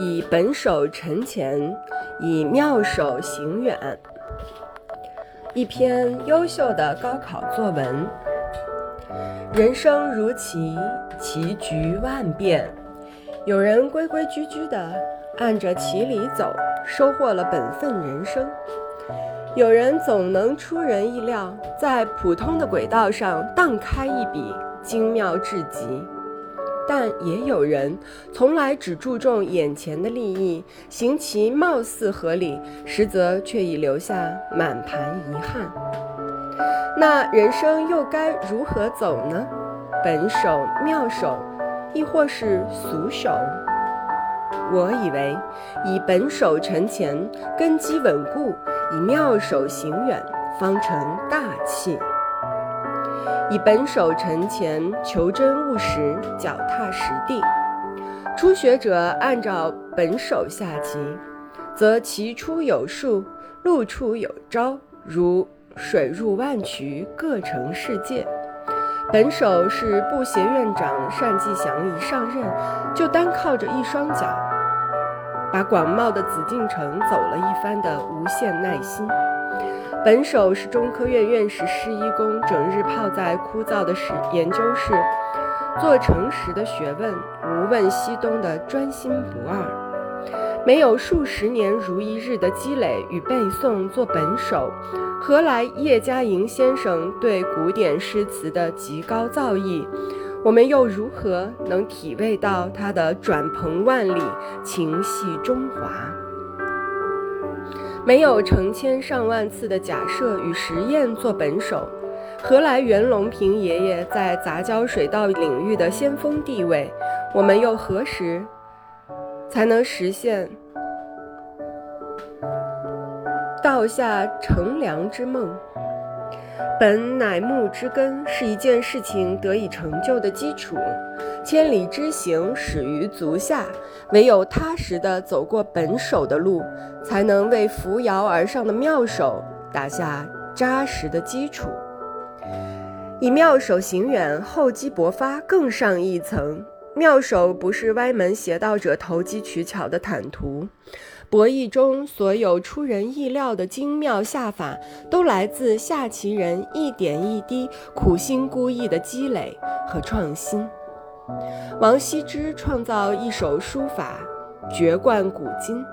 以本手沉前，以妙手行远。一篇优秀的高考作文。人生如棋，棋局万变。有人规规矩矩地按着棋理走，收获了本分人生；有人总能出人意料，在普通的轨道上荡开一笔，精妙至极。但也有人从来只注重眼前的利益，行其貌似合理，实则却已留下满盘遗憾。那人生又该如何走呢？本手、妙手，亦或是俗手？我以为，以本手沉前，根基稳固；以妙手行远，方成大器。以本手沉前，求真务实，脚踏实地。初学者按照本手下棋，则棋出有术，路出有招，如水入万渠，各成世界。本手是布协院长单霁翔一上任，就单靠着一双脚，把广袤的紫禁城走了一番的无限耐心。本手是中科院院士施一公整日泡在枯燥的室研究室，做诚实的学问，无问西东的专心不二。没有数十年如一日的积累与背诵做本手，何来叶嘉莹先生对古典诗词的极高造诣？我们又如何能体味到他的转蓬万里，情系中华？没有成千上万次的假设与实验做本手，何来袁隆平爷爷在杂交水稻领域的先锋地位？我们又何时才能实现稻下乘凉之梦？本乃木之根，是一件事情得以成就的基础。千里之行，始于足下。唯有踏实地走过本手的路，才能为扶摇而上的妙手打下扎实的基础。以妙手行远，厚积薄发，更上一层。妙手不是歪门邪道者投机取巧的坦途，博弈中所有出人意料的精妙下法，都来自下棋人一点一滴苦心孤诣的积累和创新。王羲之创造一手书法，绝冠古今，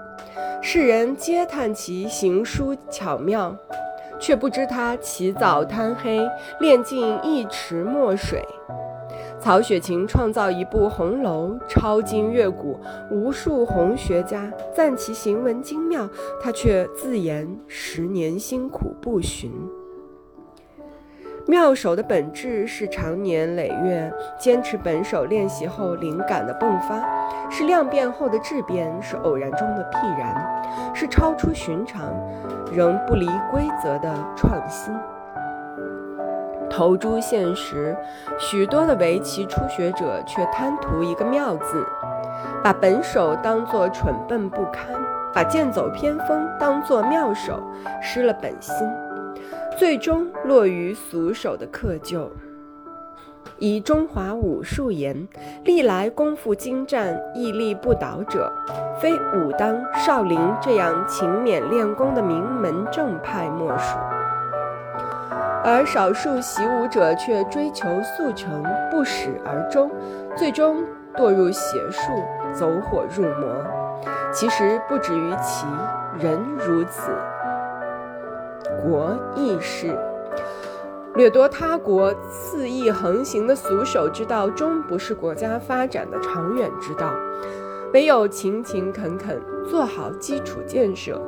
世人皆叹其行书巧妙，却不知他起早贪黑，练尽一池墨水。曹雪芹创造一部红楼，超今越古，无数红学家赞其行文精妙，他却自言十年辛苦不寻。妙手的本质是长年累月坚持本手练习后灵感的迸发，是量变后的质变，是偶然中的必然，是超出寻常仍不离规则的创新。投诸现实，许多的围棋初学者却贪图一个妙字，把本手当作蠢笨不堪，把剑走偏锋当作妙手，失了本心。最终落于俗手的窠臼。以中华武术言，历来功夫精湛、屹立不倒者，非武当、少林这样勤勉练功的名门正派莫属。而少数习武者却追求速成，不始而终，最终堕入邪术，走火入魔。其实不止于其人如此。国亦是掠夺他国肆意横行的俗手之道，终不是国家发展的长远之道。唯有勤勤恳恳做好基础建设，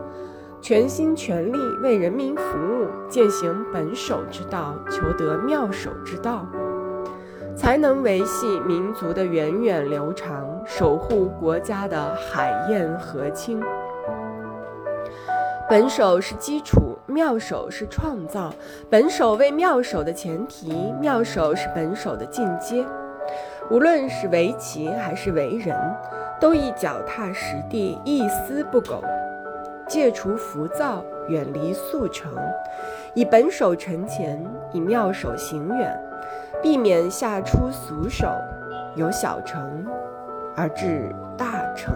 全心全力为人民服务，践行本手之道，求得妙手之道，才能维系民族的源远流长，守护国家的海晏河清。本手是基础，妙手是创造。本手为妙手的前提，妙手是本手的进阶。无论是围棋还是为人，都宜脚踏实地，一丝不苟，戒除浮躁，远离速成，以本守承前，以妙手行远，避免下出俗手，由小成而至大成。